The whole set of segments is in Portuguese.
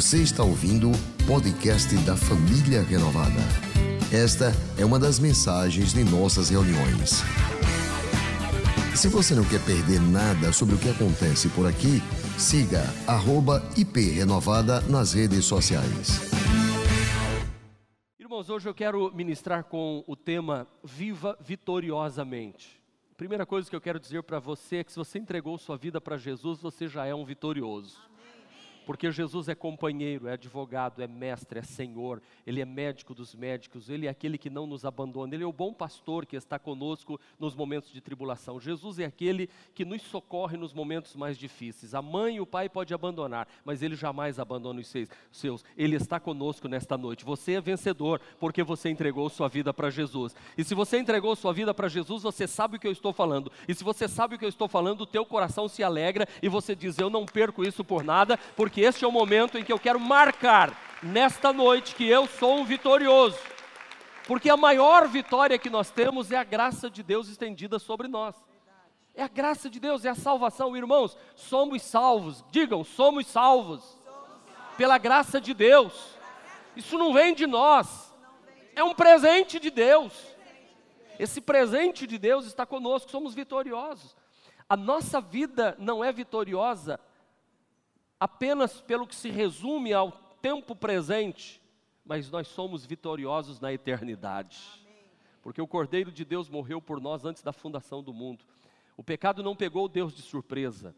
Você está ouvindo o podcast da Família Renovada. Esta é uma das mensagens de nossas reuniões. Se você não quer perder nada sobre o que acontece por aqui, siga @iprenovada nas redes sociais. Irmãos, hoje eu quero ministrar com o tema Viva Vitoriosamente. Primeira coisa que eu quero dizer para você é que se você entregou sua vida para Jesus, você já é um vitorioso. Porque Jesus é companheiro, é advogado, é mestre, é senhor, ele é médico dos médicos, ele é aquele que não nos abandona, ele é o bom pastor que está conosco nos momentos de tribulação. Jesus é aquele que nos socorre nos momentos mais difíceis. A mãe e o pai podem abandonar, mas ele jamais abandona os seus. Ele está conosco nesta noite. Você é vencedor porque você entregou sua vida para Jesus. E se você entregou sua vida para Jesus, você sabe o que eu estou falando. E se você sabe o que eu estou falando, o teu coração se alegra e você diz: "Eu não perco isso por nada, porque que este é o momento em que eu quero marcar nesta noite que eu sou um vitorioso. Porque a maior vitória que nós temos é a graça de Deus estendida sobre nós. É a graça de Deus, é a salvação, irmãos. Somos salvos. Digam, somos salvos. Pela graça de Deus. Isso não vem de nós. É um presente de Deus. Esse presente de Deus está conosco, somos vitoriosos. A nossa vida não é vitoriosa apenas pelo que se resume ao tempo presente, mas nós somos vitoriosos na eternidade. Porque o Cordeiro de Deus morreu por nós antes da fundação do mundo. O pecado não pegou Deus de surpresa.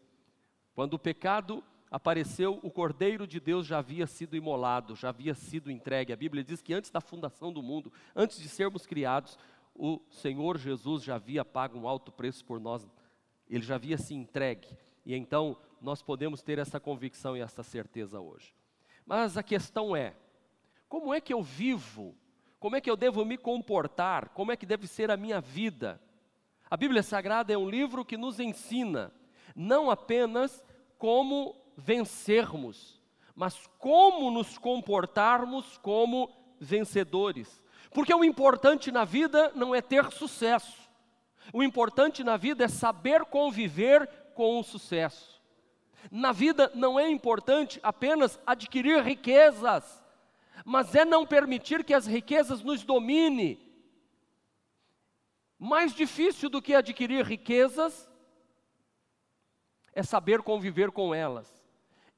Quando o pecado apareceu, o Cordeiro de Deus já havia sido imolado, já havia sido entregue. A Bíblia diz que antes da fundação do mundo, antes de sermos criados, o Senhor Jesus já havia pago um alto preço por nós. Ele já havia se entregue. E então nós podemos ter essa convicção e essa certeza hoje. Mas a questão é: como é que eu vivo? Como é que eu devo me comportar? Como é que deve ser a minha vida? A Bíblia Sagrada é um livro que nos ensina não apenas como vencermos, mas como nos comportarmos como vencedores. Porque o importante na vida não é ter sucesso. O importante na vida é saber conviver com o sucesso. Na vida não é importante apenas adquirir riquezas, mas é não permitir que as riquezas nos domine. Mais difícil do que adquirir riquezas é saber conviver com elas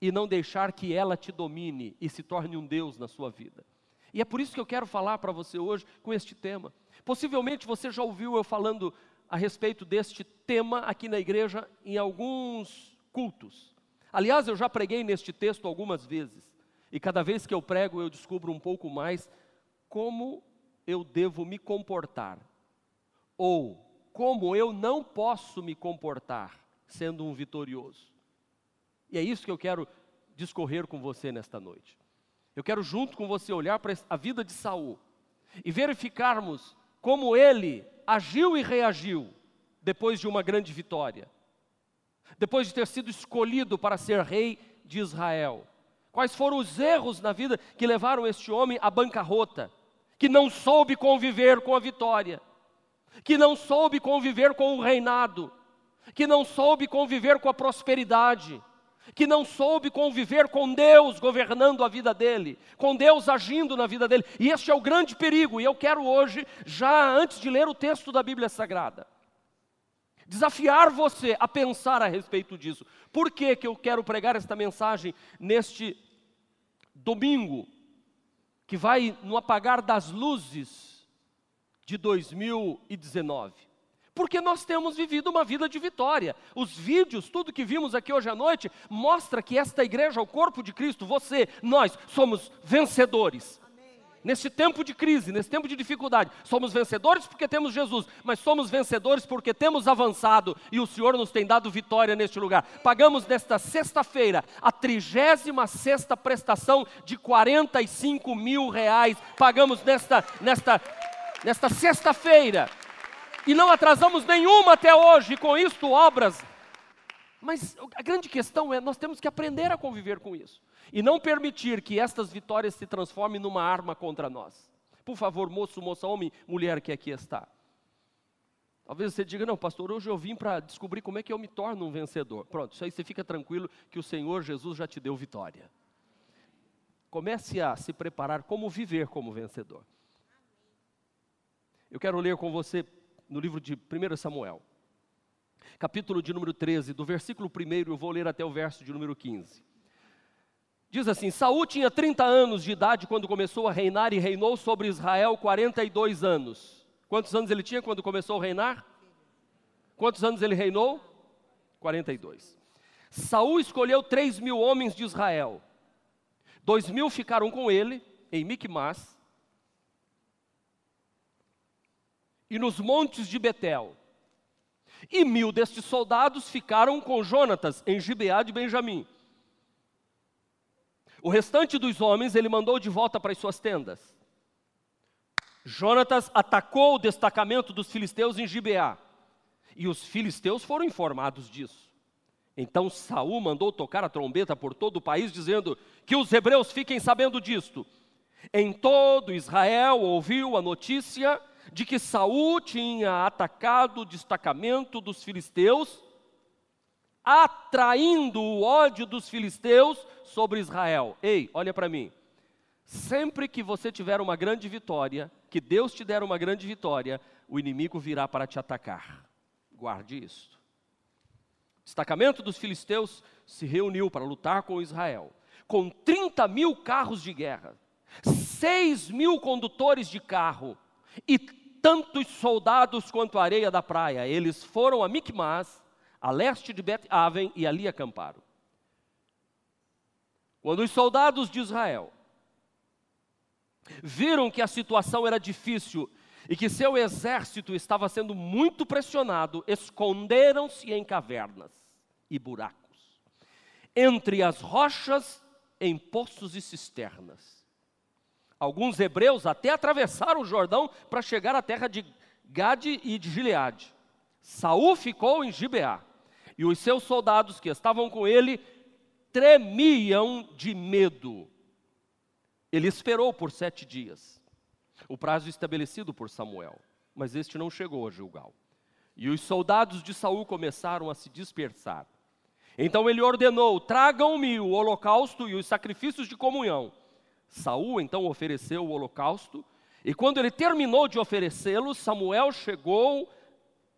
e não deixar que ela te domine e se torne um Deus na sua vida. E é por isso que eu quero falar para você hoje com este tema. Possivelmente você já ouviu eu falando a respeito deste tema aqui na igreja em alguns cultos. Aliás, eu já preguei neste texto algumas vezes, e cada vez que eu prego eu descubro um pouco mais como eu devo me comportar, ou como eu não posso me comportar sendo um vitorioso. E é isso que eu quero discorrer com você nesta noite. Eu quero junto com você olhar para a vida de Saul e verificarmos como ele agiu e reagiu depois de uma grande vitória depois de ter sido escolhido para ser rei de Israel? Quais foram os erros na vida que levaram este homem à bancarrota? Que não soube conviver com a vitória, que não soube conviver com o reinado, que não soube conviver com a prosperidade, que não soube conviver com Deus governando a vida dele, com Deus agindo na vida dele. E este é o grande perigo, e eu quero hoje, já antes de ler o texto da Bíblia Sagrada, desafiar você a pensar a respeito disso. Por que, que eu quero pregar esta mensagem neste domingo, que vai no apagar das luzes de 2019? Porque nós temos vivido uma vida de vitória. Os vídeos, tudo que vimos aqui hoje à noite, mostra que esta igreja, o corpo de Cristo, você, nós, somos vencedores. Nesse tempo de crise, nesse tempo de dificuldade, somos vencedores porque temos Jesus, mas somos vencedores porque temos avançado e o Senhor nos tem dado vitória neste lugar. Pagamos nesta sexta-feira a trigésima sexta prestação de 45 mil reais. Pagamos nesta, nesta, nesta sexta-feira e não atrasamos nenhuma até hoje. Com isto, obras mas a grande questão é: nós temos que aprender a conviver com isso e não permitir que estas vitórias se transformem numa arma contra nós. Por favor, moço, moça, homem, mulher que aqui está. Talvez você diga, não, pastor, hoje eu vim para descobrir como é que eu me torno um vencedor. Pronto, isso aí você fica tranquilo que o Senhor Jesus já te deu vitória. comece a se preparar como viver como vencedor. Eu quero ler com você no livro de 1 Samuel, capítulo de número 13, do versículo 1, eu vou ler até o verso de número 15. Diz assim: Saul tinha 30 anos de idade quando começou a reinar e reinou sobre Israel 42 anos. Quantos anos ele tinha quando começou a reinar? Quantos anos ele reinou? 42. Saul escolheu 3 mil homens de Israel. Dois mil ficaram com ele em Micmas e nos montes de Betel. E mil destes soldados ficaram com Jonatas em Gibeá de Benjamim. O restante dos homens ele mandou de volta para as suas tendas. Jonatas atacou o destacamento dos filisteus em Gibeá. E os filisteus foram informados disso. Então Saul mandou tocar a trombeta por todo o país, dizendo: Que os hebreus fiquem sabendo disto. Em todo Israel ouviu a notícia de que Saul tinha atacado o destacamento dos filisteus, atraindo o ódio dos filisteus sobre Israel. Ei, olha para mim. Sempre que você tiver uma grande vitória, que Deus te der uma grande vitória, o inimigo virá para te atacar. Guarde isso. O destacamento dos filisteus se reuniu para lutar com Israel, com 30 mil carros de guerra, 6 mil condutores de carro e tantos soldados quanto a areia da praia. Eles foram a Micmas, a leste de Bet-Aven, e ali acamparam. Quando os soldados de Israel viram que a situação era difícil e que seu exército estava sendo muito pressionado, esconderam-se em cavernas e buracos, entre as rochas, em poços e cisternas. Alguns hebreus até atravessaram o Jordão para chegar à terra de Gade e de Gileade. Saul ficou em Gibeá, e os seus soldados que estavam com ele tremiam de medo. Ele esperou por sete dias o prazo estabelecido por Samuel, mas este não chegou a Gilgal. E os soldados de Saul começaram a se dispersar. Então ele ordenou: tragam-me o holocausto e os sacrifícios de comunhão. Saul então ofereceu o holocausto, e quando ele terminou de oferecê-lo, Samuel chegou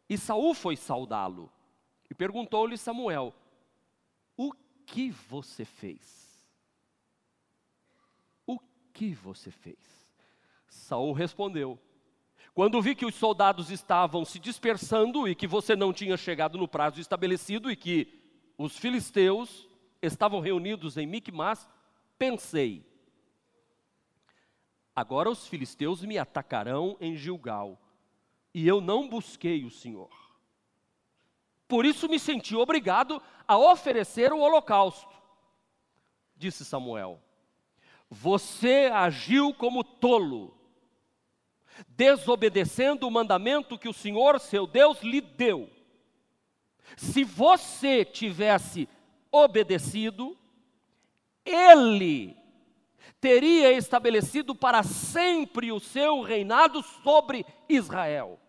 e Saul foi saudá-lo. E perguntou-lhe Samuel: que você fez? O que você fez? Saul respondeu: Quando vi que os soldados estavam se dispersando e que você não tinha chegado no prazo estabelecido e que os filisteus estavam reunidos em Micmas, pensei: Agora os filisteus me atacarão em Gilgal, e eu não busquei o Senhor. Por isso me senti obrigado a oferecer o holocausto. Disse Samuel: Você agiu como tolo desobedecendo o mandamento que o Senhor, seu Deus, lhe deu. Se você tivesse obedecido, ele teria estabelecido para sempre o seu reinado sobre Israel.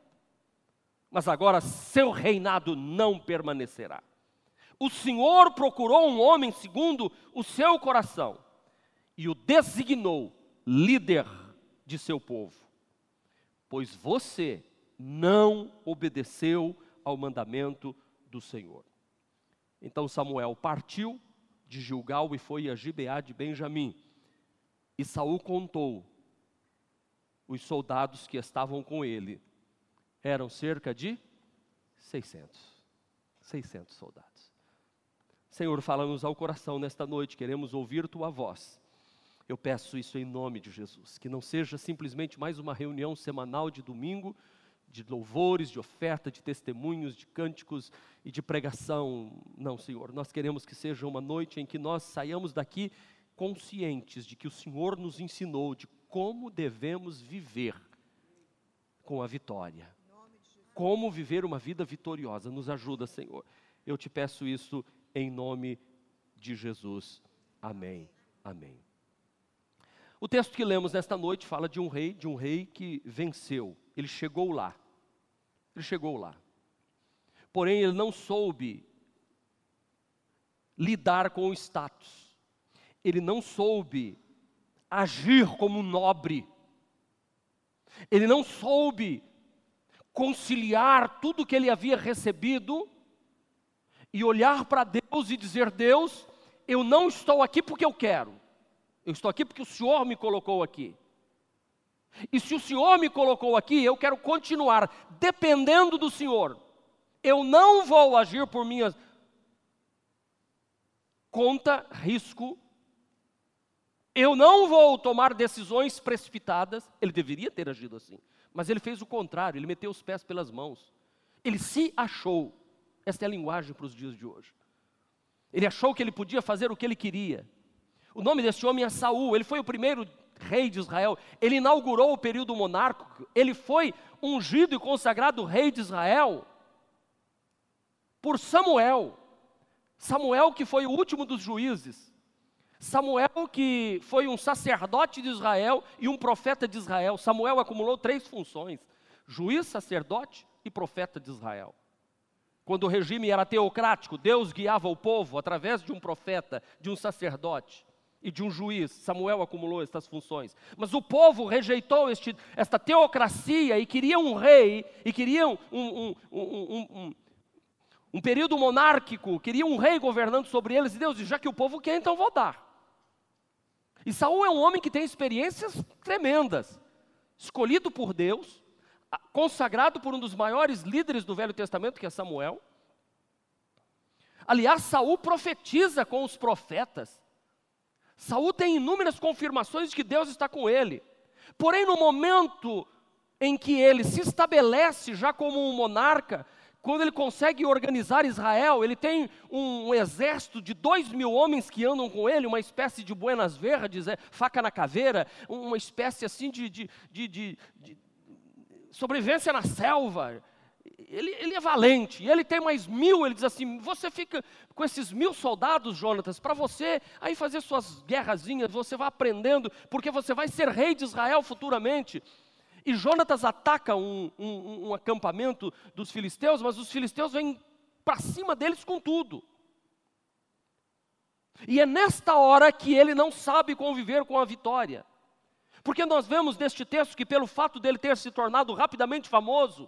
Mas agora seu reinado não permanecerá. O Senhor procurou um homem segundo o seu coração e o designou líder de seu povo pois você não obedeceu ao mandamento do Senhor. Então Samuel partiu de Gilgal e foi a Gibeá de Benjamim. E Saul contou os soldados que estavam com ele. Eram cerca de 600. 600 soldados. Senhor, fala-nos ao coração nesta noite, queremos ouvir tua voz. Eu peço isso em nome de Jesus, que não seja simplesmente mais uma reunião semanal de domingo, de louvores, de oferta, de testemunhos, de cânticos e de pregação. Não, Senhor, nós queremos que seja uma noite em que nós saiamos daqui conscientes de que o Senhor nos ensinou de como devemos viver com a vitória. Como viver uma vida vitoriosa. Nos ajuda, Senhor. Eu te peço isso em nome de Jesus. Amém. Amém. O texto que lemos nesta noite fala de um rei, de um rei que venceu. Ele chegou lá. Ele chegou lá. Porém, ele não soube lidar com o status. Ele não soube agir como um nobre. Ele não soube conciliar tudo que ele havia recebido e olhar para Deus e dizer: Deus, eu não estou aqui porque eu quero, eu estou aqui porque o Senhor me colocou aqui. E se o Senhor me colocou aqui, eu quero continuar dependendo do Senhor. Eu não vou agir por minha conta, risco. Eu não vou tomar decisões precipitadas. Ele deveria ter agido assim, mas ele fez o contrário, ele meteu os pés pelas mãos. Ele se achou. Esta é a linguagem para os dias de hoje. Ele achou que ele podia fazer o que ele queria. O nome desse homem é Saul, ele foi o primeiro rei de Israel. Ele inaugurou o período monárquico, ele foi ungido e consagrado rei de Israel por Samuel. Samuel que foi o último dos juízes. Samuel que foi um sacerdote de Israel e um profeta de Israel. Samuel acumulou três funções: juiz, sacerdote e profeta de Israel. Quando o regime era teocrático, Deus guiava o povo através de um profeta, de um sacerdote e de um juiz. Samuel acumulou estas funções. Mas o povo rejeitou este, esta teocracia e queria um rei, e queria um, um, um, um, período monárquico, queria um rei governando sobre eles. E Deus disse: já que o povo quer, então vou dar. E Saul é um homem que tem experiências tremendas, escolhido por Deus, consagrado por um dos maiores líderes do Velho Testamento, que é Samuel. Aliás, Saul profetiza com os profetas. Saul tem inúmeras confirmações de que Deus está com ele. Porém, no momento em que ele se estabelece já como um monarca, quando ele consegue organizar Israel, ele tem um, um, exército de dois mil homens que andam com ele, uma espécie de buenas verdes, é, faca na caveira, uma espécie assim de, de, de, de sobrevivência na selva. Ele, ele, é valente, ele tem mais mil, ele diz assim, você fica com esses mil soldados, Jonatas, para você aí fazer suas guerrazinhas, você vai aprendendo, porque você vai ser rei de Israel futuramente. E Jonatas ataca um, um, um acampamento dos filisteus, mas os filisteus vêm para cima deles com tudo. E é nesta hora que ele não sabe conviver com a vitória. Porque nós vemos neste texto que, pelo fato dele ter se tornado rapidamente famoso,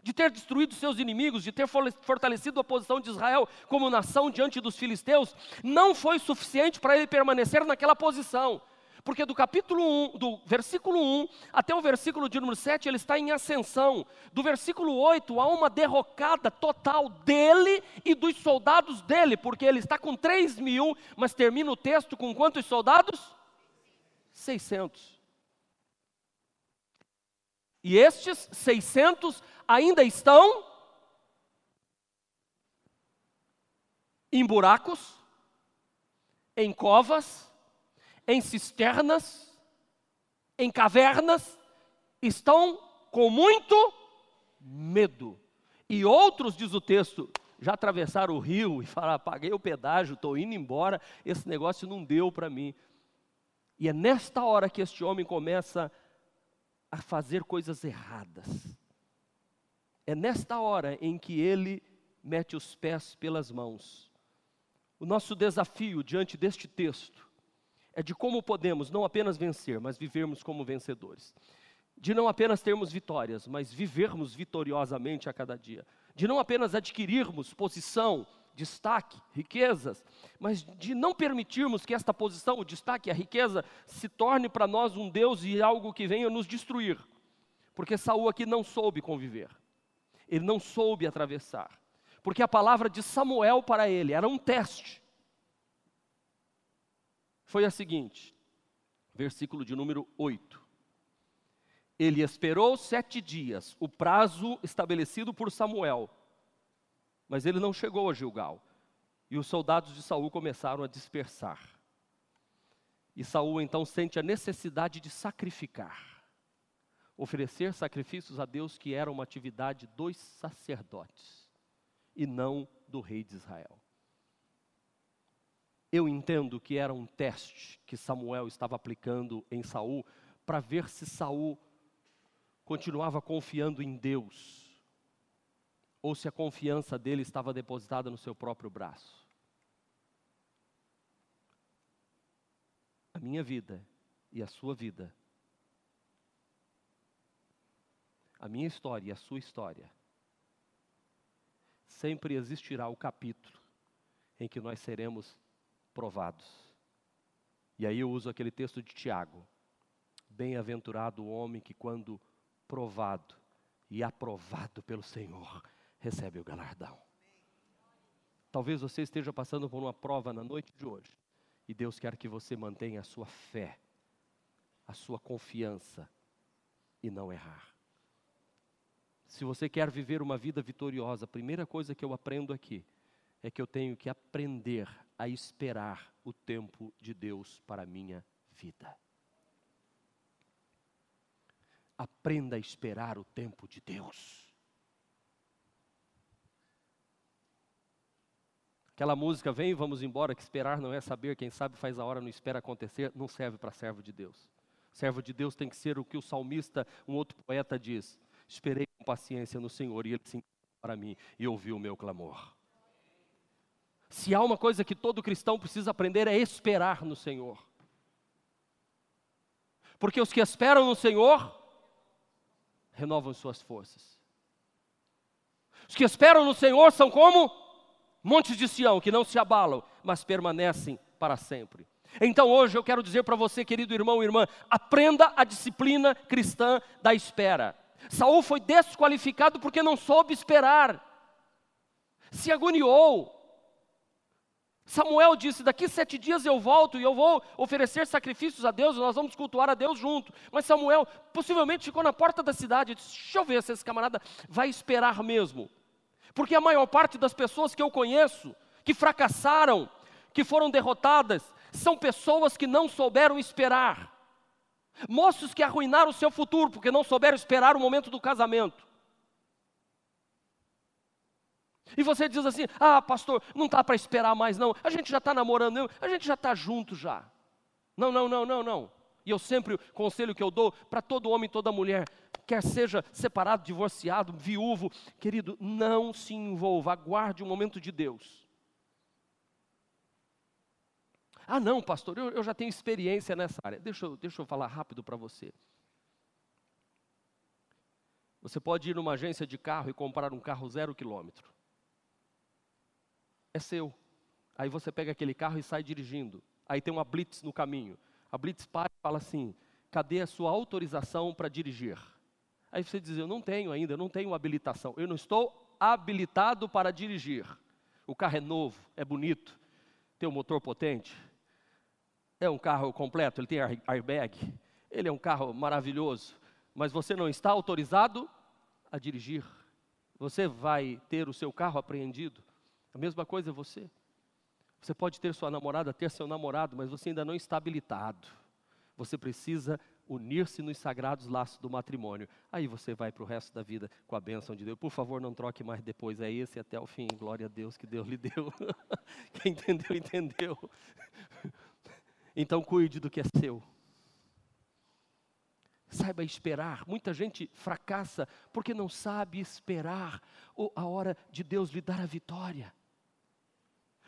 de ter destruído seus inimigos, de ter fortalecido a posição de Israel como nação diante dos filisteus, não foi suficiente para ele permanecer naquela posição. Porque do capítulo 1, do versículo 1 até o versículo de número 7, ele está em ascensão. Do versículo 8 há uma derrocada total dele e dos soldados dele, porque ele está com 3 mil, mas termina o texto com quantos soldados? 600. E estes 600 ainda estão em buracos, em covas, em cisternas, em cavernas, estão com muito medo. E outros, diz o texto, já atravessaram o rio e falaram: paguei o pedágio, estou indo embora, esse negócio não deu para mim. E é nesta hora que este homem começa a fazer coisas erradas. É nesta hora em que ele mete os pés pelas mãos. O nosso desafio diante deste texto é de como podemos não apenas vencer, mas vivermos como vencedores. De não apenas termos vitórias, mas vivermos vitoriosamente a cada dia. De não apenas adquirirmos posição, destaque, riquezas, mas de não permitirmos que esta posição, o destaque, a riqueza, se torne para nós um Deus e algo que venha nos destruir. Porque Saul aqui não soube conviver, ele não soube atravessar, porque a palavra de Samuel para ele era um teste. Foi a seguinte, versículo de número 8. Ele esperou sete dias, o prazo estabelecido por Samuel, mas ele não chegou a Gilgal. E os soldados de Saul começaram a dispersar. E Saul então sente a necessidade de sacrificar. Oferecer sacrifícios a Deus que era uma atividade dos sacerdotes e não do rei de Israel. Eu entendo que era um teste que Samuel estava aplicando em Saul para ver se Saul continuava confiando em Deus ou se a confiança dele estava depositada no seu próprio braço. a minha vida e a sua vida, a minha história e a sua história, sempre existirá o capítulo em que nós seremos provados. E aí eu uso aquele texto de Tiago: Bem-aventurado o homem que, quando provado e aprovado pelo Senhor, recebe o galardão. Talvez você esteja passando por uma prova na noite de hoje, e Deus quer que você mantenha a sua fé, a sua confiança e não errar. Se você quer viver uma vida vitoriosa, a primeira coisa que eu aprendo aqui é que eu tenho que aprender a esperar o tempo de Deus para a minha vida. Aprenda a esperar o tempo de Deus. Aquela música, vem, vamos embora, que esperar não é saber, quem sabe faz a hora, não espera acontecer, não serve para servo de Deus. Servo de Deus tem que ser o que o salmista, um outro poeta diz: Esperei com paciência no Senhor e ele se para mim e ouviu o meu clamor. Se há uma coisa que todo cristão precisa aprender é esperar no Senhor. Porque os que esperam no Senhor renovam suas forças. Os que esperam no Senhor são como montes de Sião, que não se abalam, mas permanecem para sempre. Então hoje eu quero dizer para você, querido irmão e irmã, aprenda a disciplina cristã da espera. Saul foi desqualificado porque não soube esperar, se agoniou. Samuel disse: Daqui sete dias eu volto e eu vou oferecer sacrifícios a Deus, nós vamos cultuar a Deus junto. Mas Samuel possivelmente ficou na porta da cidade e disse: Deixa eu ver se esse camarada vai esperar mesmo. Porque a maior parte das pessoas que eu conheço, que fracassaram, que foram derrotadas, são pessoas que não souberam esperar. Moços que arruinaram o seu futuro porque não souberam esperar o momento do casamento. E você diz assim: ah, pastor, não está para esperar mais, não. A gente já está namorando, a gente já está junto já. Não, não, não, não, não. E eu sempre, o conselho que eu dou para todo homem e toda mulher, quer seja separado, divorciado, viúvo, querido, não se envolva, aguarde o momento de Deus. Ah, não, pastor, eu, eu já tenho experiência nessa área. Deixa eu, deixa eu falar rápido para você. Você pode ir numa agência de carro e comprar um carro zero quilômetro. É seu. Aí você pega aquele carro e sai dirigindo. Aí tem uma blitz no caminho. A blitz para e fala assim: cadê a sua autorização para dirigir? Aí você diz: eu não tenho ainda, eu não tenho habilitação. Eu não estou habilitado para dirigir. O carro é novo, é bonito, tem um motor potente, é um carro completo, ele tem airbag, ele é um carro maravilhoso, mas você não está autorizado a dirigir. Você vai ter o seu carro apreendido. A mesma coisa é você. Você pode ter sua namorada, ter seu namorado, mas você ainda não está habilitado. Você precisa unir-se nos sagrados laços do matrimônio. Aí você vai para o resto da vida com a bênção de Deus. Por favor, não troque mais depois. É esse até o fim. Glória a Deus que Deus lhe deu. Quem entendeu, entendeu. Então cuide do que é seu. Saiba esperar. Muita gente fracassa porque não sabe esperar a hora de Deus lhe dar a vitória.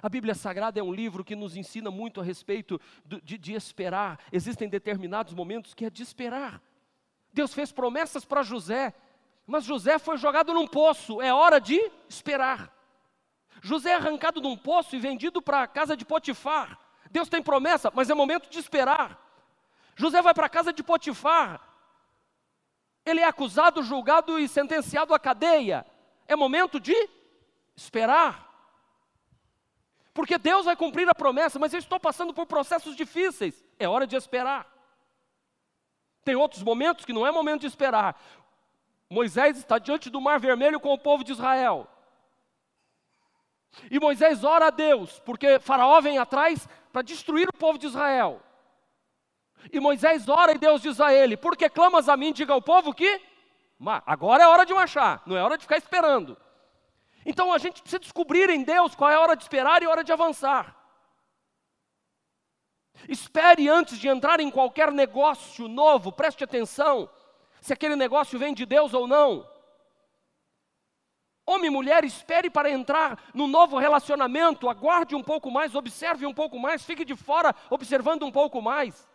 A Bíblia Sagrada é um livro que nos ensina muito a respeito de, de esperar. Existem determinados momentos que é de esperar. Deus fez promessas para José, mas José foi jogado num poço. É hora de esperar. José é arrancado de um poço e vendido para a casa de Potifar. Deus tem promessa, mas é momento de esperar. José vai para a casa de Potifar. Ele é acusado, julgado e sentenciado à cadeia. É momento de esperar. Porque Deus vai cumprir a promessa, mas eu estou passando por processos difíceis. É hora de esperar. Tem outros momentos que não é momento de esperar. Moisés está diante do Mar Vermelho com o povo de Israel. E Moisés ora a Deus, porque Faraó vem atrás para destruir o povo de Israel. E Moisés ora e Deus diz a ele: Porque clamas a mim, diga ao povo que agora é hora de marchar, não é hora de ficar esperando. Então a gente precisa descobrir em Deus qual é a hora de esperar e a hora de avançar. Espere antes de entrar em qualquer negócio novo, preste atenção se aquele negócio vem de Deus ou não. Homem e mulher, espere para entrar no novo relacionamento, aguarde um pouco mais, observe um pouco mais, fique de fora observando um pouco mais.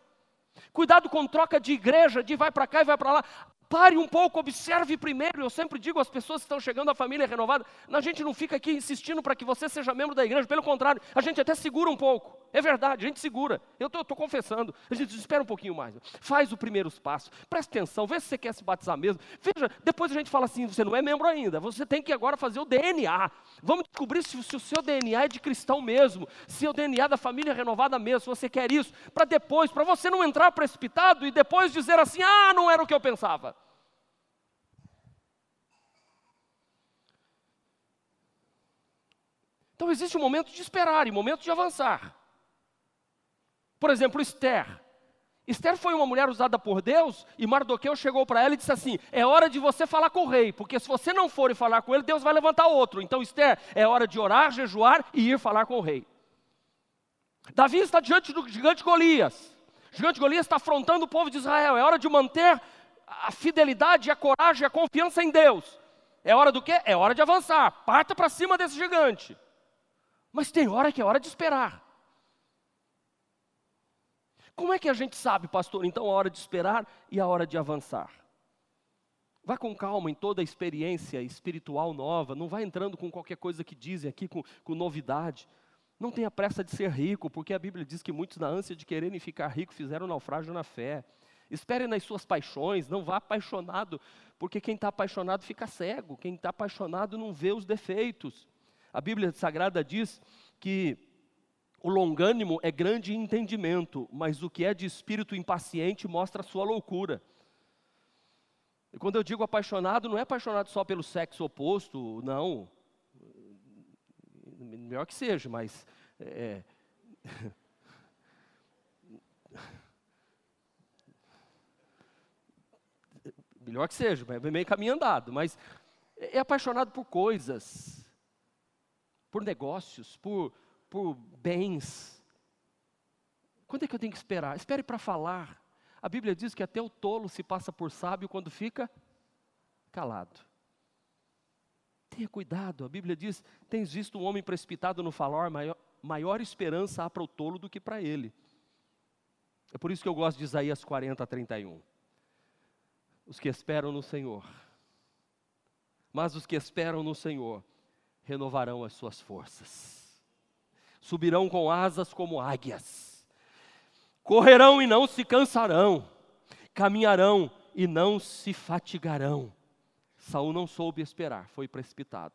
Cuidado com troca de igreja, de vai para cá e vai para lá. Pare um pouco, observe primeiro. Eu sempre digo às pessoas que estão chegando à família renovada: a gente não fica aqui insistindo para que você seja membro da igreja, pelo contrário, a gente até segura um pouco. É verdade, a gente segura. Eu estou confessando. A gente espera um pouquinho mais. Faz o primeiro passo. Presta atenção, vê se você quer se batizar mesmo. Veja, depois a gente fala assim: você não é membro ainda. Você tem que agora fazer o DNA. Vamos descobrir se, se o seu DNA é de cristão mesmo, se é o DNA da família renovada mesmo, se você quer isso, para depois, para você não entrar precipitado e depois dizer assim: ah, não era o que eu pensava. Então existe um momento de esperar e um momento de avançar. Por exemplo, Esther. Esther foi uma mulher usada por Deus e Mardoqueu chegou para ela e disse assim: É hora de você falar com o rei, porque se você não for e falar com ele, Deus vai levantar outro. Então, Esther, é hora de orar, jejuar e ir falar com o rei. Davi está diante do gigante Golias. O gigante Golias está afrontando o povo de Israel. É hora de manter a fidelidade, a coragem, a confiança em Deus. É hora do quê? É hora de avançar. Parta para cima desse gigante. Mas tem hora que é hora de esperar. Como é que a gente sabe, pastor, então a hora de esperar e a hora de avançar? Vá com calma em toda a experiência espiritual nova, não vá entrando com qualquer coisa que dizem aqui, com, com novidade. Não tenha pressa de ser rico, porque a Bíblia diz que muitos, na ânsia de quererem ficar ricos, fizeram naufrágio na fé. Espere nas suas paixões, não vá apaixonado, porque quem está apaixonado fica cego, quem está apaixonado não vê os defeitos. A Bíblia Sagrada diz que o longânimo é grande entendimento, mas o que é de espírito impaciente mostra sua loucura. E quando eu digo apaixonado, não é apaixonado só pelo sexo oposto, não. Melhor que seja, mas. É, melhor que seja, é meio caminho andado, mas é apaixonado por coisas, por negócios, por, por bens. Quando é que eu tenho que esperar? Espere para falar. A Bíblia diz que até o tolo se passa por sábio quando fica calado. Tenha cuidado, a Bíblia diz: tens visto um homem precipitado no falar, maior, maior esperança há para o tolo do que para ele. É por isso que eu gosto de Isaías 40, 31. Os que esperam no Senhor, mas os que esperam no Senhor renovarão as suas forças. Subirão com asas como águias. Correrão e não se cansarão. Caminharão e não se fatigarão. Saul não soube esperar, foi precipitado.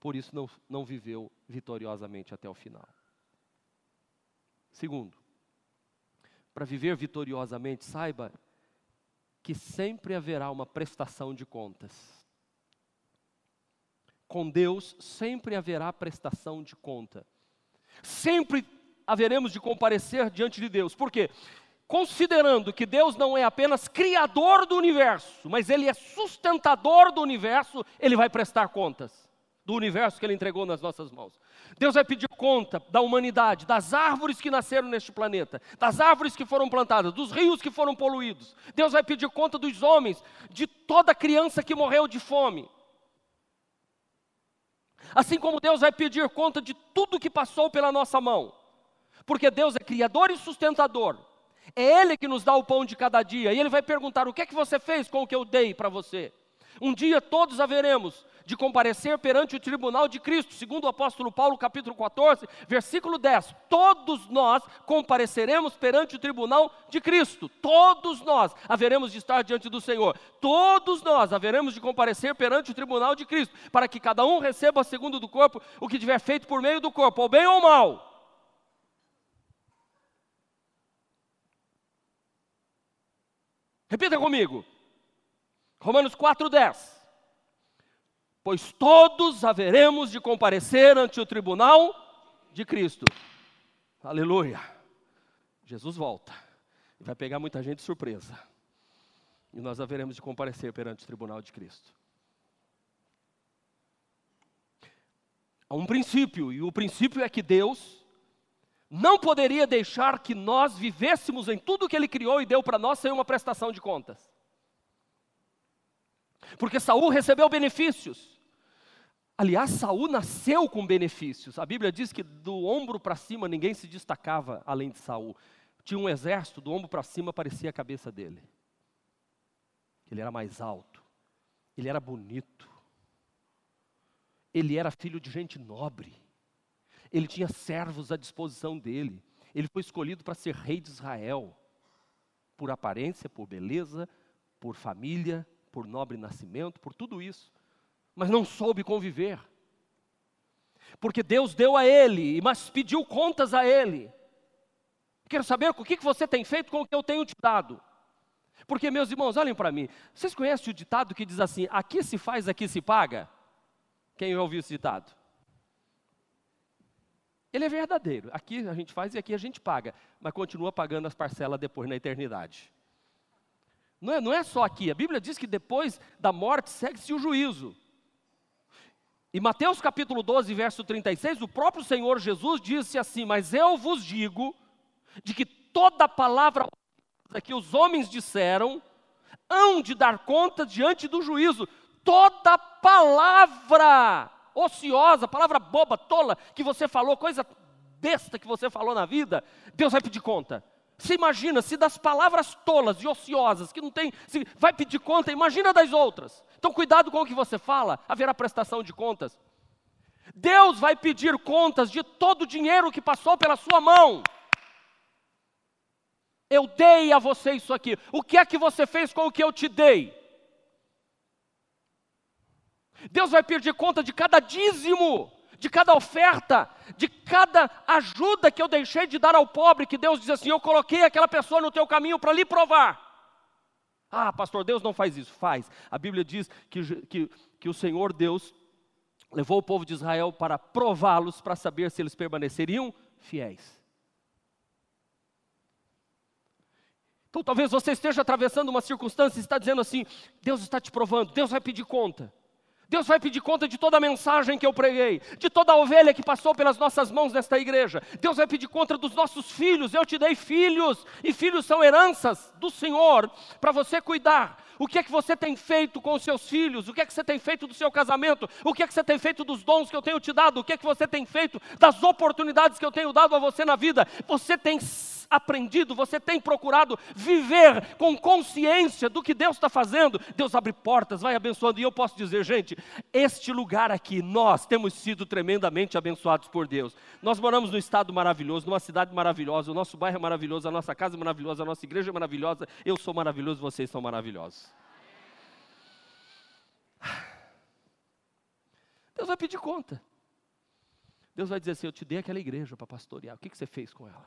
Por isso não, não viveu vitoriosamente até o final. Segundo, para viver vitoriosamente, saiba que sempre haverá uma prestação de contas com Deus sempre haverá prestação de conta. Sempre haveremos de comparecer diante de Deus. Por quê? Considerando que Deus não é apenas criador do universo, mas Ele é sustentador do universo, Ele vai prestar contas do universo que Ele entregou nas nossas mãos. Deus vai pedir conta da humanidade, das árvores que nasceram neste planeta, das árvores que foram plantadas, dos rios que foram poluídos. Deus vai pedir conta dos homens, de toda criança que morreu de fome. Assim como Deus vai pedir conta de tudo que passou pela nossa mão, porque Deus é criador e sustentador. É Ele que nos dá o pão de cada dia, e Ele vai perguntar: o que é que você fez com o que eu dei para você? Um dia todos haveremos de comparecer perante o tribunal de Cristo, segundo o apóstolo Paulo, capítulo 14, versículo 10. Todos nós compareceremos perante o tribunal de Cristo. Todos nós haveremos de estar diante do Senhor. Todos nós haveremos de comparecer perante o tribunal de Cristo, para que cada um receba segundo do corpo o que tiver feito por meio do corpo, ou bem ou mal. Repita comigo. Romanos 4:10 pois todos haveremos de comparecer ante o tribunal de Cristo. Aleluia. Jesus volta e vai pegar muita gente de surpresa. E nós haveremos de comparecer perante o tribunal de Cristo. Há um princípio, e o princípio é que Deus não poderia deixar que nós vivêssemos em tudo que Ele criou e deu para nós sem uma prestação de contas. Porque Saul recebeu benefícios. Aliás, Saul nasceu com benefícios. A Bíblia diz que do ombro para cima ninguém se destacava além de Saul. tinha um exército, do ombro para cima parecia a cabeça dele. Ele era mais alto, ele era bonito, ele era filho de gente nobre, ele tinha servos à disposição dele, ele foi escolhido para ser rei de Israel, por aparência, por beleza, por família, por nobre nascimento, por tudo isso, mas não soube conviver. Porque Deus deu a ele, mas pediu contas a ele. Quero saber o que você tem feito com o que eu tenho te dado. Porque, meus irmãos, olhem para mim. Vocês conhecem o ditado que diz assim: aqui se faz, aqui se paga? Quem ouviu esse ditado? Ele é verdadeiro. Aqui a gente faz e aqui a gente paga, mas continua pagando as parcelas depois na eternidade. Não é, não é só aqui, a Bíblia diz que depois da morte segue-se o juízo. E Mateus capítulo 12, verso 36, o próprio Senhor Jesus disse assim: Mas eu vos digo de que toda palavra que os homens disseram hão de dar conta diante do juízo. Toda palavra ociosa, palavra boba, tola, que você falou, coisa besta que você falou na vida, Deus vai pedir conta. Você imagina, se das palavras tolas e ociosas, que não tem, vai pedir conta, imagina das outras. Então, cuidado com o que você fala, haverá prestação de contas. Deus vai pedir contas de todo o dinheiro que passou pela sua mão. Eu dei a você isso aqui. O que é que você fez com o que eu te dei? Deus vai pedir conta de cada dízimo, de cada oferta, de cada ajuda que eu deixei de dar ao pobre, que Deus diz assim: Eu coloquei aquela pessoa no teu caminho para lhe provar. Ah, pastor, Deus não faz isso. Faz. A Bíblia diz que, que, que o Senhor Deus levou o povo de Israel para prová-los, para saber se eles permaneceriam fiéis. Então talvez você esteja atravessando uma circunstância e está dizendo assim: Deus está te provando, Deus vai pedir conta. Deus vai pedir conta de toda a mensagem que eu preguei, de toda a ovelha que passou pelas nossas mãos nesta igreja. Deus vai pedir conta dos nossos filhos. Eu te dei filhos, e filhos são heranças do Senhor para você cuidar. O que é que você tem feito com os seus filhos? O que é que você tem feito do seu casamento? O que é que você tem feito dos dons que eu tenho te dado? O que é que você tem feito das oportunidades que eu tenho dado a você na vida? Você tem aprendido, você tem procurado viver com consciência do que Deus está fazendo, Deus abre portas, vai abençoando. E eu posso dizer, gente, este lugar aqui, nós temos sido tremendamente abençoados por Deus. Nós moramos num estado maravilhoso, numa cidade maravilhosa, o nosso bairro é maravilhoso, a nossa casa é maravilhosa, a nossa igreja é maravilhosa, eu sou maravilhoso, vocês são maravilhosos. Deus vai pedir conta. Deus vai dizer assim: Eu te dei aquela igreja para pastorear, o que, que você fez com ela?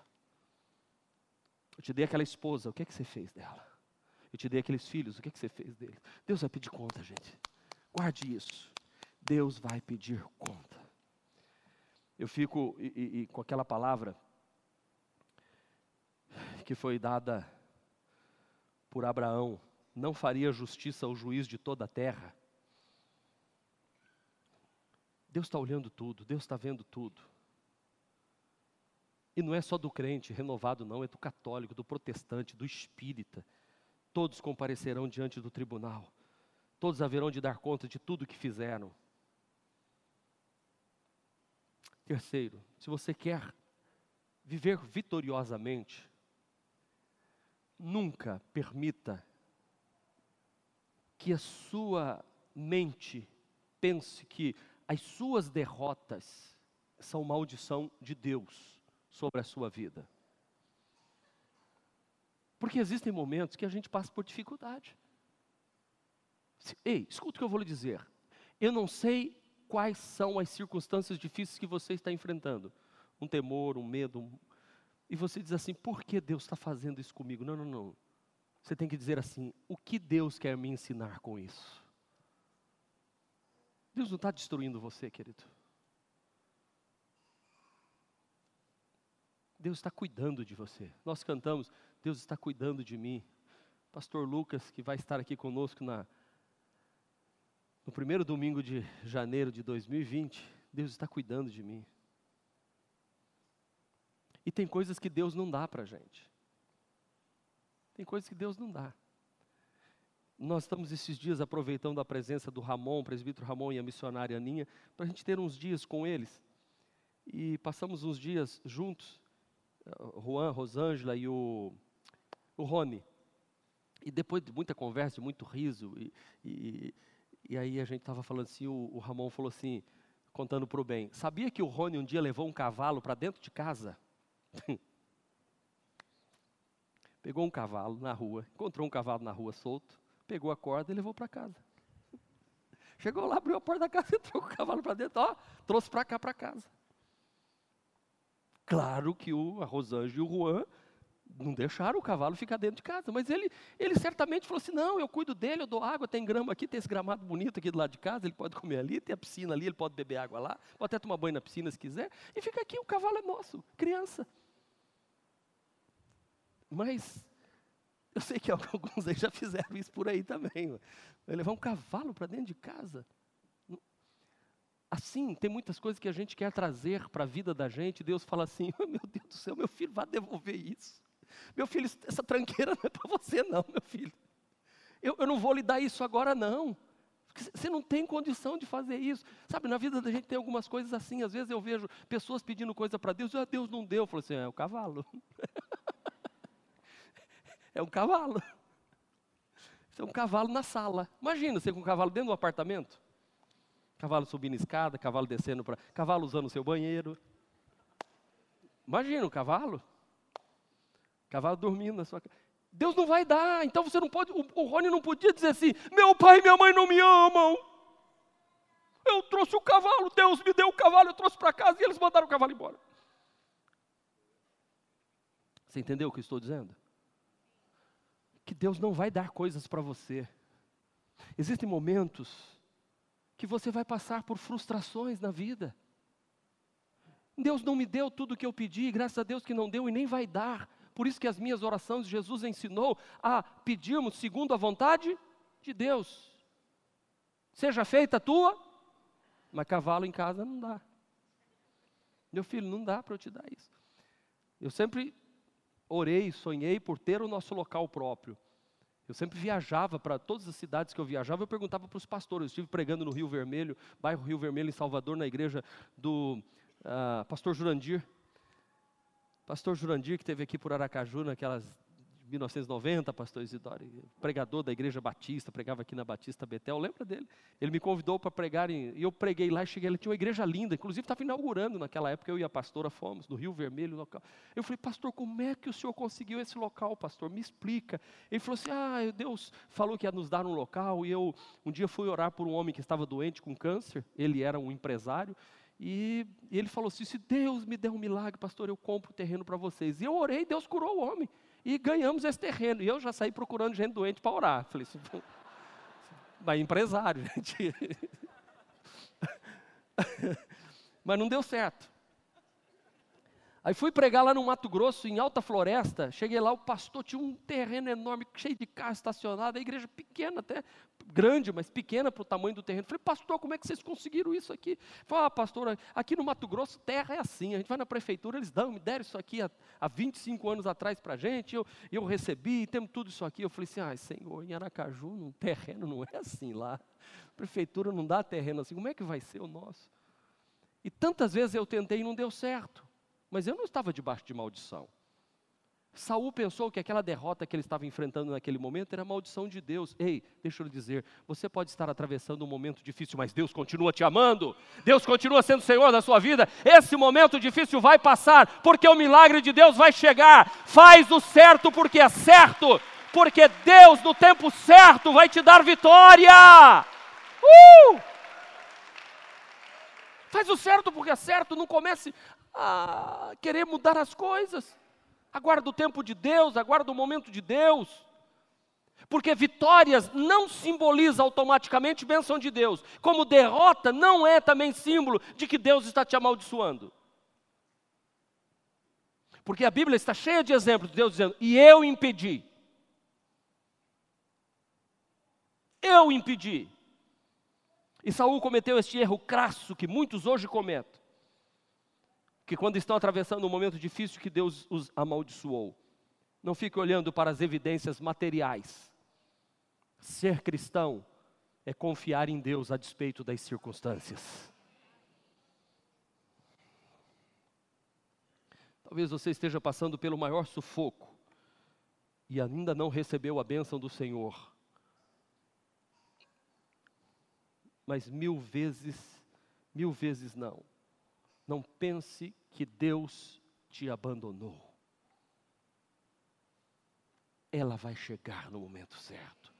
Eu te dei aquela esposa, o que é que você fez dela? Eu te dei aqueles filhos, o que é que você fez deles? Deus vai pedir conta, gente. Guarde isso. Deus vai pedir conta. Eu fico e, e, e com aquela palavra que foi dada por Abraão: não faria justiça ao juiz de toda a terra. Deus está olhando tudo, Deus está vendo tudo. E não é só do crente renovado, não, é do católico, do protestante, do espírita. Todos comparecerão diante do tribunal. Todos haverão de dar conta de tudo que fizeram. Terceiro, se você quer viver vitoriosamente, nunca permita que a sua mente pense que as suas derrotas são maldição de Deus sobre a sua vida. Porque existem momentos que a gente passa por dificuldade. Ei, escuta o que eu vou lhe dizer. Eu não sei quais são as circunstâncias difíceis que você está enfrentando. Um temor, um medo. Um... E você diz assim: por que Deus está fazendo isso comigo? Não, não, não. Você tem que dizer assim: o que Deus quer me ensinar com isso? Deus não está destruindo você, querido. Deus está cuidando de você. Nós cantamos, Deus está cuidando de mim. Pastor Lucas, que vai estar aqui conosco na, no primeiro domingo de janeiro de 2020, Deus está cuidando de mim. E tem coisas que Deus não dá para a gente. Tem coisas que Deus não dá. Nós estamos esses dias aproveitando a presença do Ramon, o presbítero Ramon e a missionária Aninha, para a gente ter uns dias com eles. E passamos uns dias juntos. Juan, Rosângela e o, o Rony. E depois de muita conversa, muito riso, e, e, e aí a gente estava falando assim, o, o Ramon falou assim, contando para o bem, sabia que o Rony um dia levou um cavalo para dentro de casa? Pegou um cavalo na rua, encontrou um cavalo na rua solto, pegou a corda e levou para casa. Chegou lá, abriu a porta da casa, entrou com o cavalo para dentro, ó, trouxe para cá para casa. Claro que o, a Rosângela e o Juan não deixaram o cavalo ficar dentro de casa, mas ele, ele certamente falou assim: não, eu cuido dele, eu dou água, tem grama aqui, tem esse gramado bonito aqui do lado de casa, ele pode comer ali, tem a piscina ali, ele pode beber água lá, pode até tomar banho na piscina se quiser, e fica aqui, o cavalo é nosso, criança. Mas eu sei que alguns aí já fizeram isso por aí também. Vai levar um cavalo para dentro de casa. Assim, tem muitas coisas que a gente quer trazer para a vida da gente. Deus fala assim: meu Deus do céu, meu filho, vá devolver isso. Meu filho, essa tranqueira não é para você, não, meu filho. Eu, eu não vou lhe dar isso agora, não. Você não tem condição de fazer isso. Sabe, na vida da gente tem algumas coisas assim. Às vezes eu vejo pessoas pedindo coisa para Deus, ah, Deus não deu. Eu falo assim: é o cavalo. é um cavalo. É um cavalo na sala. Imagina você com um cavalo dentro do apartamento. Cavalo subindo escada, cavalo descendo para. Cavalo usando o seu banheiro. Imagina o cavalo. Cavalo dormindo na sua casa. Deus não vai dar, então você não pode. O, o Rony não podia dizer assim: meu pai e minha mãe não me amam. Eu trouxe o cavalo, Deus me deu o cavalo, eu trouxe para casa e eles mandaram o cavalo embora. Você entendeu o que eu estou dizendo? Que Deus não vai dar coisas para você. Existem momentos que você vai passar por frustrações na vida. Deus não me deu tudo o que eu pedi, graças a Deus que não deu e nem vai dar. Por isso que as minhas orações, Jesus ensinou a pedirmos segundo a vontade de Deus. Seja feita a tua, mas cavalo em casa não dá. Meu filho, não dá para eu te dar isso. Eu sempre orei, sonhei por ter o nosso local próprio. Eu sempre viajava para todas as cidades que eu viajava, eu perguntava para os pastores. Eu estive pregando no Rio Vermelho, bairro Rio Vermelho, em Salvador, na igreja do uh, pastor Jurandir. Pastor Jurandir, que esteve aqui por Aracaju, naquelas 1990, pastor Isidoro, pregador da igreja batista, pregava aqui na Batista Betel, lembra dele? Ele me convidou para pregar, em, e eu preguei lá, cheguei, ele tinha uma igreja linda, inclusive estava inaugurando naquela época, eu e a pastora fomos, no Rio Vermelho, local. Eu falei, pastor, como é que o senhor conseguiu esse local, pastor? Me explica. Ele falou assim, ah, Deus falou que ia nos dar um local, e eu um dia fui orar por um homem que estava doente com câncer, ele era um empresário, e, e ele falou assim: se Deus me der um milagre, pastor, eu compro o terreno para vocês. E eu orei, Deus curou o homem. E ganhamos esse terreno. E eu já saí procurando gente doente para orar. Falei, mas empresário, gente. mas não deu certo. Aí fui pregar lá no Mato Grosso, em Alta Floresta. Cheguei lá, o pastor tinha um terreno enorme, cheio de carro estacionado, a igreja pequena até, grande, mas pequena para o tamanho do terreno. Falei, pastor, como é que vocês conseguiram isso aqui? Falei, ah, pastor, aqui no Mato Grosso, terra é assim. A gente vai na prefeitura, eles dão, me deram isso aqui há, há 25 anos atrás para a gente, eu, eu recebi, temos tudo isso aqui. Eu falei assim, ah, Senhor, em Aracaju, um terreno não é assim lá. A prefeitura não dá terreno assim, como é que vai ser o nosso? E tantas vezes eu tentei e não deu certo. Mas eu não estava debaixo de maldição. Saul pensou que aquela derrota que ele estava enfrentando naquele momento era maldição de Deus. Ei, deixa eu lhe dizer, você pode estar atravessando um momento difícil, mas Deus continua te amando. Deus continua sendo Senhor da sua vida. Esse momento difícil vai passar, porque o milagre de Deus vai chegar. Faz o certo porque é certo, porque Deus no tempo certo vai te dar vitória. Uh! Faz o certo porque é certo, não comece a querer mudar as coisas. Aguarda o tempo de Deus, aguarda o momento de Deus. Porque vitórias não simboliza automaticamente bênção de Deus, como derrota não é também símbolo de que Deus está te amaldiçoando. Porque a Bíblia está cheia de exemplos de Deus dizendo: "E eu impedi". Eu impedi. E Saul cometeu este erro crasso que muitos hoje cometem que quando estão atravessando um momento difícil que Deus os amaldiçoou. Não fique olhando para as evidências materiais. Ser cristão é confiar em Deus a despeito das circunstâncias. Talvez você esteja passando pelo maior sufoco e ainda não recebeu a bênção do Senhor. Mas mil vezes, mil vezes não. Não pense que Deus te abandonou. Ela vai chegar no momento certo.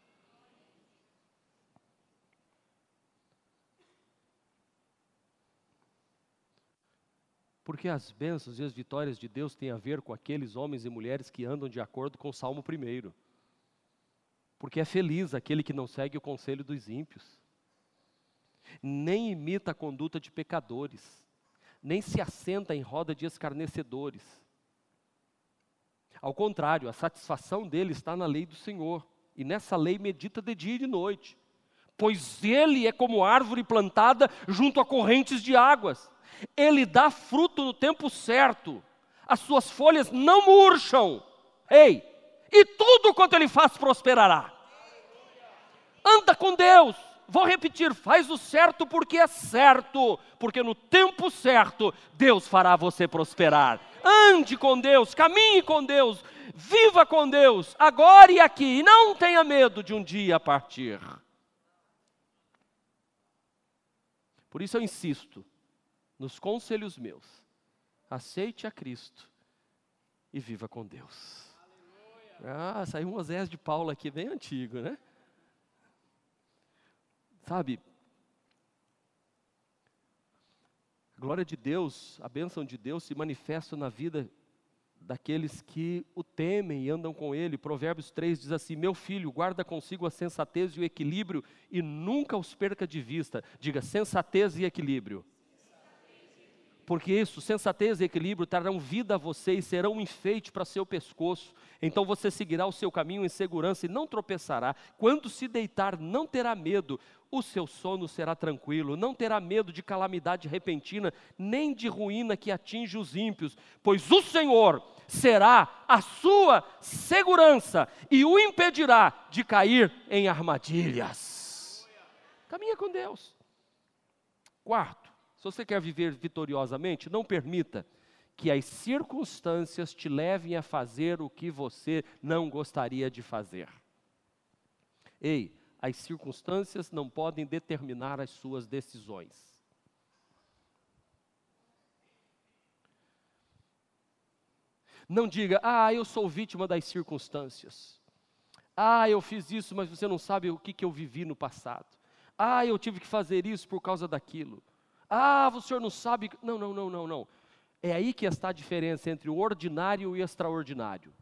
Porque as bênçãos e as vitórias de Deus têm a ver com aqueles homens e mulheres que andam de acordo com o Salmo 1. Porque é feliz aquele que não segue o conselho dos ímpios, nem imita a conduta de pecadores, nem se assenta em roda de escarnecedores. Ao contrário, a satisfação dele está na lei do Senhor, e nessa lei medita de dia e de noite, pois ele é como árvore plantada junto a correntes de águas ele dá fruto no tempo certo, as suas folhas não murcham. Ei, e tudo quanto ele faz prosperará. Anda com Deus. Vou repetir, faz o certo porque é certo, porque no tempo certo Deus fará você prosperar. Ande com Deus, caminhe com Deus, viva com Deus, agora e aqui, e não tenha medo de um dia partir. Por isso eu insisto, nos conselhos meus, aceite a Cristo e viva com Deus. Ah, saiu um Osés de Paulo aqui, bem antigo, né? Sabe, a glória de Deus, a bênção de Deus se manifesta na vida daqueles que o temem e andam com ele. Provérbios 3 diz assim: Meu filho, guarda consigo a sensatez e o equilíbrio e nunca os perca de vista. Diga sensatez e equilíbrio porque isso, sensatez e equilíbrio trarão vida a você e serão um enfeite para seu pescoço. Então você seguirá o seu caminho em segurança e não tropeçará. Quando se deitar, não terá medo, o seu sono será tranquilo, não terá medo de calamidade repentina, nem de ruína que atinge os ímpios, pois o Senhor será a sua segurança e o impedirá de cair em armadilhas. Caminha com Deus. Quarto, se você quer viver vitoriosamente, não permita que as circunstâncias te levem a fazer o que você não gostaria de fazer. Ei, as circunstâncias não podem determinar as suas decisões. Não diga, ah, eu sou vítima das circunstâncias. Ah, eu fiz isso, mas você não sabe o que, que eu vivi no passado. Ah, eu tive que fazer isso por causa daquilo. Ah, o senhor não sabe. Não, não, não, não, não. É aí que está a diferença entre o ordinário e o extraordinário.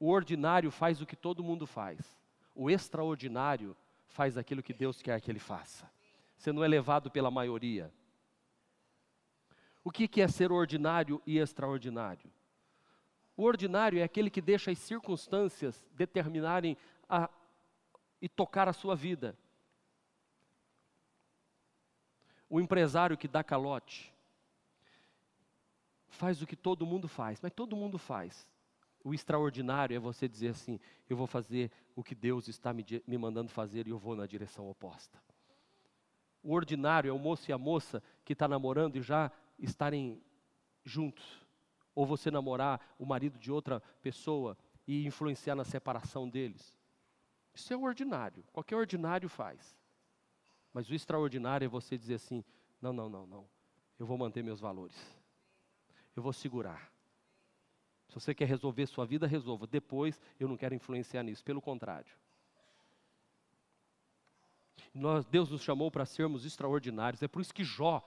O ordinário faz o que todo mundo faz. O extraordinário faz aquilo que Deus quer que ele faça. Você não é levado pela maioria. O que é ser ordinário e extraordinário? O ordinário é aquele que deixa as circunstâncias determinarem a, e tocar a sua vida o empresário que dá calote faz o que todo mundo faz, mas todo mundo faz. O extraordinário é você dizer assim: eu vou fazer o que Deus está me, me mandando fazer e eu vou na direção oposta. O ordinário é o moço e a moça que está namorando e já estarem juntos. Ou você namorar o marido de outra pessoa e influenciar na separação deles. Isso é o ordinário, qualquer ordinário faz. Mas o extraordinário é você dizer assim: não, não, não, não. Eu vou manter meus valores. Eu vou segurar. Se você quer resolver sua vida, resolva. Depois, eu não quero influenciar nisso. Pelo contrário. Nós, Deus nos chamou para sermos extraordinários. É por isso que Jó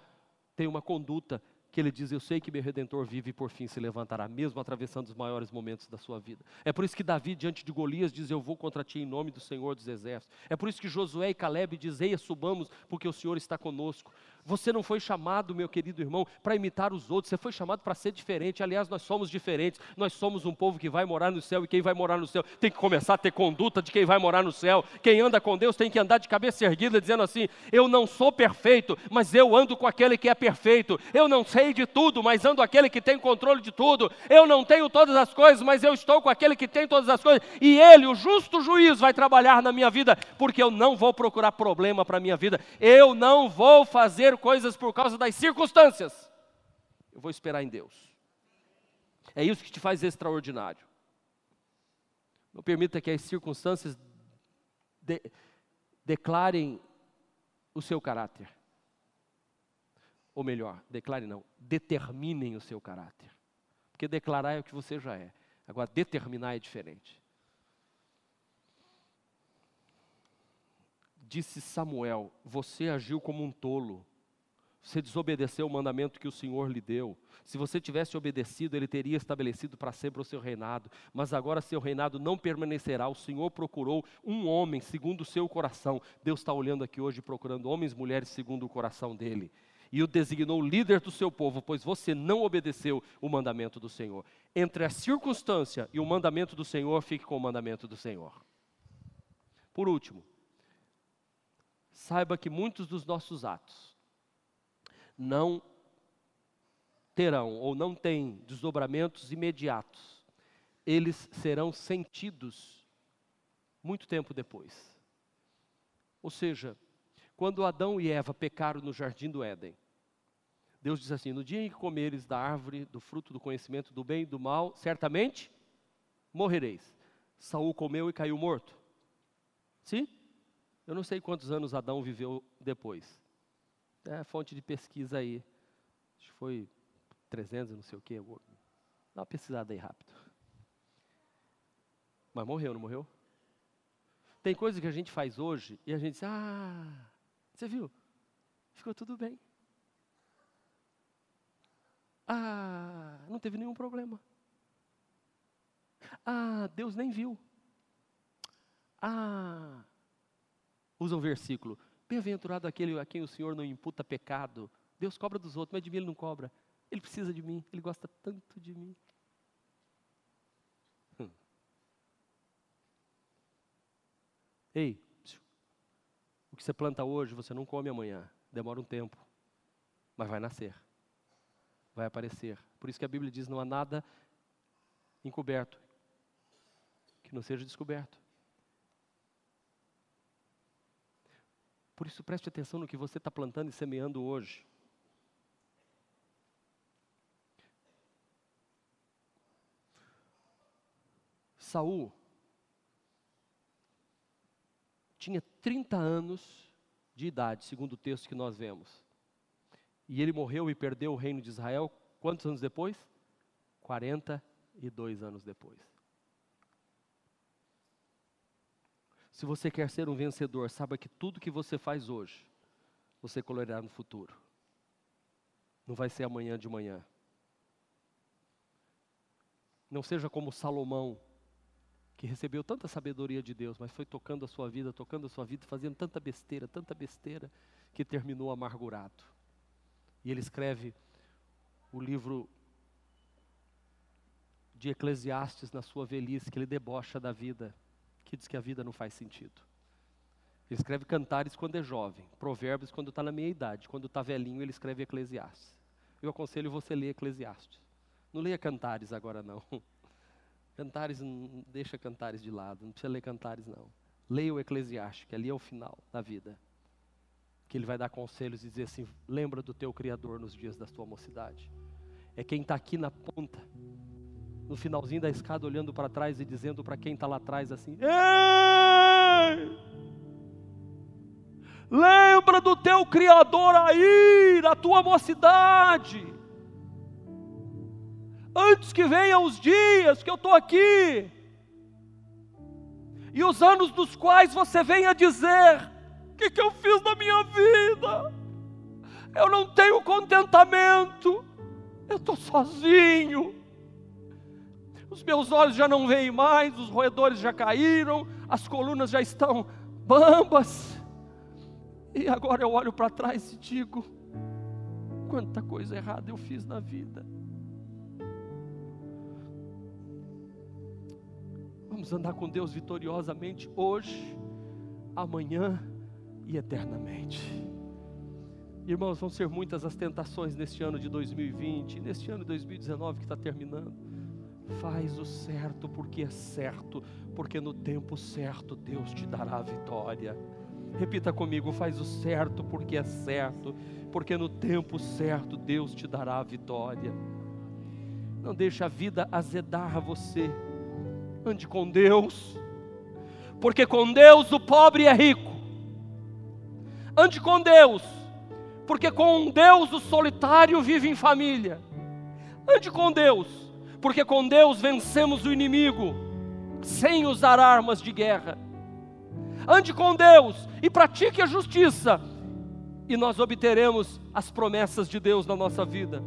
tem uma conduta que ele diz: Eu sei que meu redentor vive e por fim se levantará, mesmo atravessando os maiores momentos da sua vida. É por isso que Davi, diante de Golias, diz: Eu vou contra ti em nome do Senhor dos Exércitos. É por isso que Josué e Caleb dizem: Eia, subamos, porque o Senhor está conosco. Você não foi chamado, meu querido irmão, para imitar os outros, você foi chamado para ser diferente. Aliás, nós somos diferentes. Nós somos um povo que vai morar no céu e quem vai morar no céu tem que começar a ter conduta de quem vai morar no céu. Quem anda com Deus tem que andar de cabeça erguida, dizendo assim: Eu não sou perfeito, mas eu ando com aquele que é perfeito. Eu não sei de tudo, mas ando com aquele que tem controle de tudo. Eu não tenho todas as coisas, mas eu estou com aquele que tem todas as coisas. E ele, o justo juiz, vai trabalhar na minha vida, porque eu não vou procurar problema para a minha vida. Eu não vou fazer fazer coisas por causa das circunstâncias. Eu vou esperar em Deus. É isso que te faz extraordinário. Não permita que as circunstâncias de, declarem o seu caráter. Ou melhor, declare não, determinem o seu caráter. Porque declarar é o que você já é. Agora, determinar é diferente. Disse Samuel: Você agiu como um tolo. Você desobedeceu o mandamento que o Senhor lhe deu. Se você tivesse obedecido, ele teria estabelecido para sempre o seu reinado. Mas agora seu reinado não permanecerá. O Senhor procurou um homem segundo o seu coração. Deus está olhando aqui hoje procurando homens e mulheres segundo o coração dele. E o designou líder do seu povo, pois você não obedeceu o mandamento do Senhor. Entre a circunstância e o mandamento do Senhor, fique com o mandamento do Senhor. Por último, saiba que muitos dos nossos atos, não terão ou não têm desdobramentos imediatos. Eles serão sentidos muito tempo depois. Ou seja, quando Adão e Eva pecaram no jardim do Éden, Deus diz assim: No dia em que comeres da árvore do fruto do conhecimento do bem e do mal, certamente morrereis. Saul comeu e caiu morto. Sim? Eu não sei quantos anos Adão viveu depois. É fonte de pesquisa aí. Acho que foi 300, não sei o quê. Dá uma pesquisada aí rápido. Mas morreu, não morreu? Tem coisas que a gente faz hoje e a gente diz, ah, você viu? Ficou tudo bem. Ah, não teve nenhum problema. Ah, Deus nem viu. Ah, usa o versículo. Bem-aventurado aquele a quem o Senhor não imputa pecado. Deus cobra dos outros, mas de mim ele não cobra. Ele precisa de mim, ele gosta tanto de mim. Hum. Ei, o que você planta hoje, você não come amanhã. Demora um tempo, mas vai nascer, vai aparecer. Por isso que a Bíblia diz: não há nada encoberto que não seja descoberto. Por isso, preste atenção no que você está plantando e semeando hoje. Saul tinha 30 anos de idade, segundo o texto que nós vemos. E ele morreu e perdeu o reino de Israel quantos anos depois? 42 anos depois. Se você quer ser um vencedor, saiba que tudo que você faz hoje, você colherá no futuro. Não vai ser amanhã de manhã. Não seja como Salomão, que recebeu tanta sabedoria de Deus, mas foi tocando a sua vida, tocando a sua vida, fazendo tanta besteira, tanta besteira, que terminou amargurado. E ele escreve o livro de Eclesiastes na sua velhice, que ele debocha da vida que diz que a vida não faz sentido. Ele escreve cantares quando é jovem, provérbios quando está na meia idade, quando está velhinho ele escreve Eclesiastes. Eu aconselho você a ler Eclesiastes. Não leia cantares agora não. Cantares, deixa cantares de lado, não precisa ler cantares não. Leia o Eclesiastes, que ali é o final da vida. Que ele vai dar conselhos e dizer assim: lembra do teu Criador nos dias da tua mocidade. É quem está aqui na ponta no finalzinho da escada, olhando para trás e dizendo para quem está lá atrás assim: Ei! Lembra do teu Criador aí, da tua mocidade. Antes que venham os dias que eu estou aqui, e os anos dos quais você venha dizer: O que, que eu fiz na minha vida? Eu não tenho contentamento, eu estou sozinho os meus olhos já não veem mais, os roedores já caíram, as colunas já estão bambas. E agora eu olho para trás e digo: quanta coisa errada eu fiz na vida. Vamos andar com Deus vitoriosamente hoje, amanhã e eternamente. Irmãos, vão ser muitas as tentações neste ano de 2020, neste ano de 2019 que está terminando. Faz o certo porque é certo, porque no tempo certo Deus te dará a vitória. Repita comigo: faz o certo porque é certo, porque no tempo certo Deus te dará a vitória. Não deixe a vida azedar você. Ande com Deus, porque com Deus o pobre é rico. Ande com Deus, porque com Deus o solitário vive em família. Ande com Deus, porque com Deus vencemos o inimigo sem usar armas de guerra. Ande com Deus e pratique a justiça, e nós obteremos as promessas de Deus na nossa vida.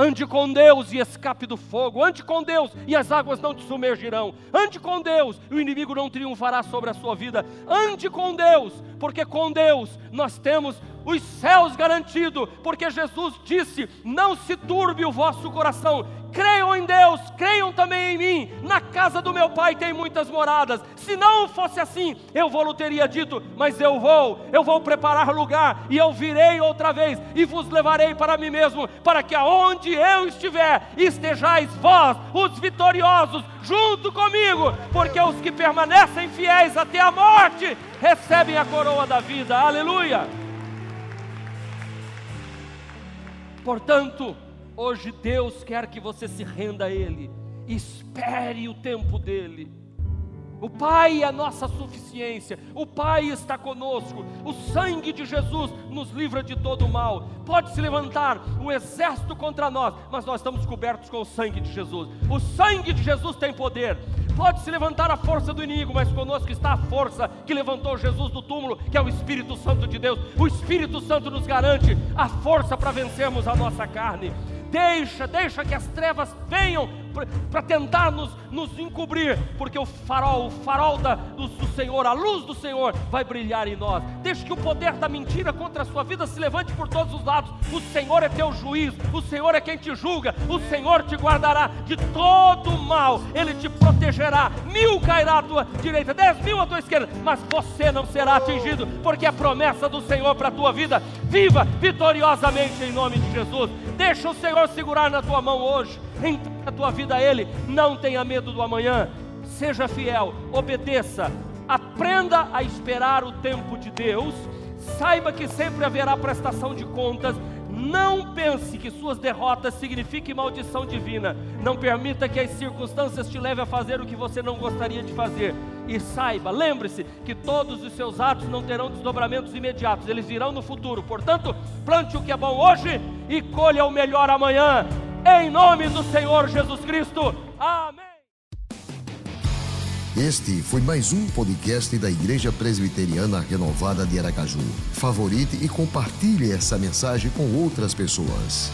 Ande com Deus e escape do fogo. Ande com Deus e as águas não te submergirão. Ande com Deus e o inimigo não triunfará sobre a sua vida. Ande com Deus, porque com Deus nós temos os céus garantidos, porque Jesus disse: Não se turbe o vosso coração, Creiam em Deus, creiam também em mim. Na casa do meu pai tem muitas moradas. Se não fosse assim, eu vou teria dito, mas eu vou, eu vou preparar lugar e eu virei outra vez e vos levarei para mim mesmo, para que aonde eu estiver, estejais vós, os vitoriosos, junto comigo, porque os que permanecem fiéis até a morte recebem a coroa da vida. Aleluia. Portanto, Hoje Deus quer que você se renda a Ele, espere o tempo dEle. O Pai é a nossa suficiência, o Pai está conosco, o sangue de Jesus nos livra de todo o mal. Pode se levantar um exército contra nós, mas nós estamos cobertos com o sangue de Jesus. O sangue de Jesus tem poder. Pode se levantar a força do inimigo, mas conosco está a força que levantou Jesus do túmulo, que é o Espírito Santo de Deus. O Espírito Santo nos garante a força para vencermos a nossa carne. Deixa, deixa que as trevas venham para tentar nos, nos encobrir, porque o farol, o farol da, do, do, Senhor, a luz do Senhor vai brilhar em nós. Deixa que o poder da mentira contra a sua vida se levante por todos os lados. O Senhor é teu juiz, o Senhor é quem te julga, o Senhor te guardará de todo mal, Ele te protegerá. Mil cairá à tua direita, dez mil à tua esquerda, mas você não será atingido, porque é promessa do Senhor para a tua vida. Viva vitoriosamente em nome de Jesus. Deixa o Senhor segurar na tua mão hoje. A tua vida a Ele. Não tenha medo do amanhã. Seja fiel, obedeça. Aprenda a esperar o tempo de Deus. Saiba que sempre haverá prestação de contas. Não pense que suas derrotas signifiquem maldição divina. Não permita que as circunstâncias te levem a fazer o que você não gostaria de fazer. E saiba, lembre-se que todos os seus atos não terão desdobramentos imediatos, eles virão no futuro. Portanto, plante o que é bom hoje e colha o melhor amanhã. Em nome do Senhor Jesus Cristo. Amém. Este foi mais um podcast da Igreja Presbiteriana Renovada de Aracaju. Favorite e compartilhe essa mensagem com outras pessoas.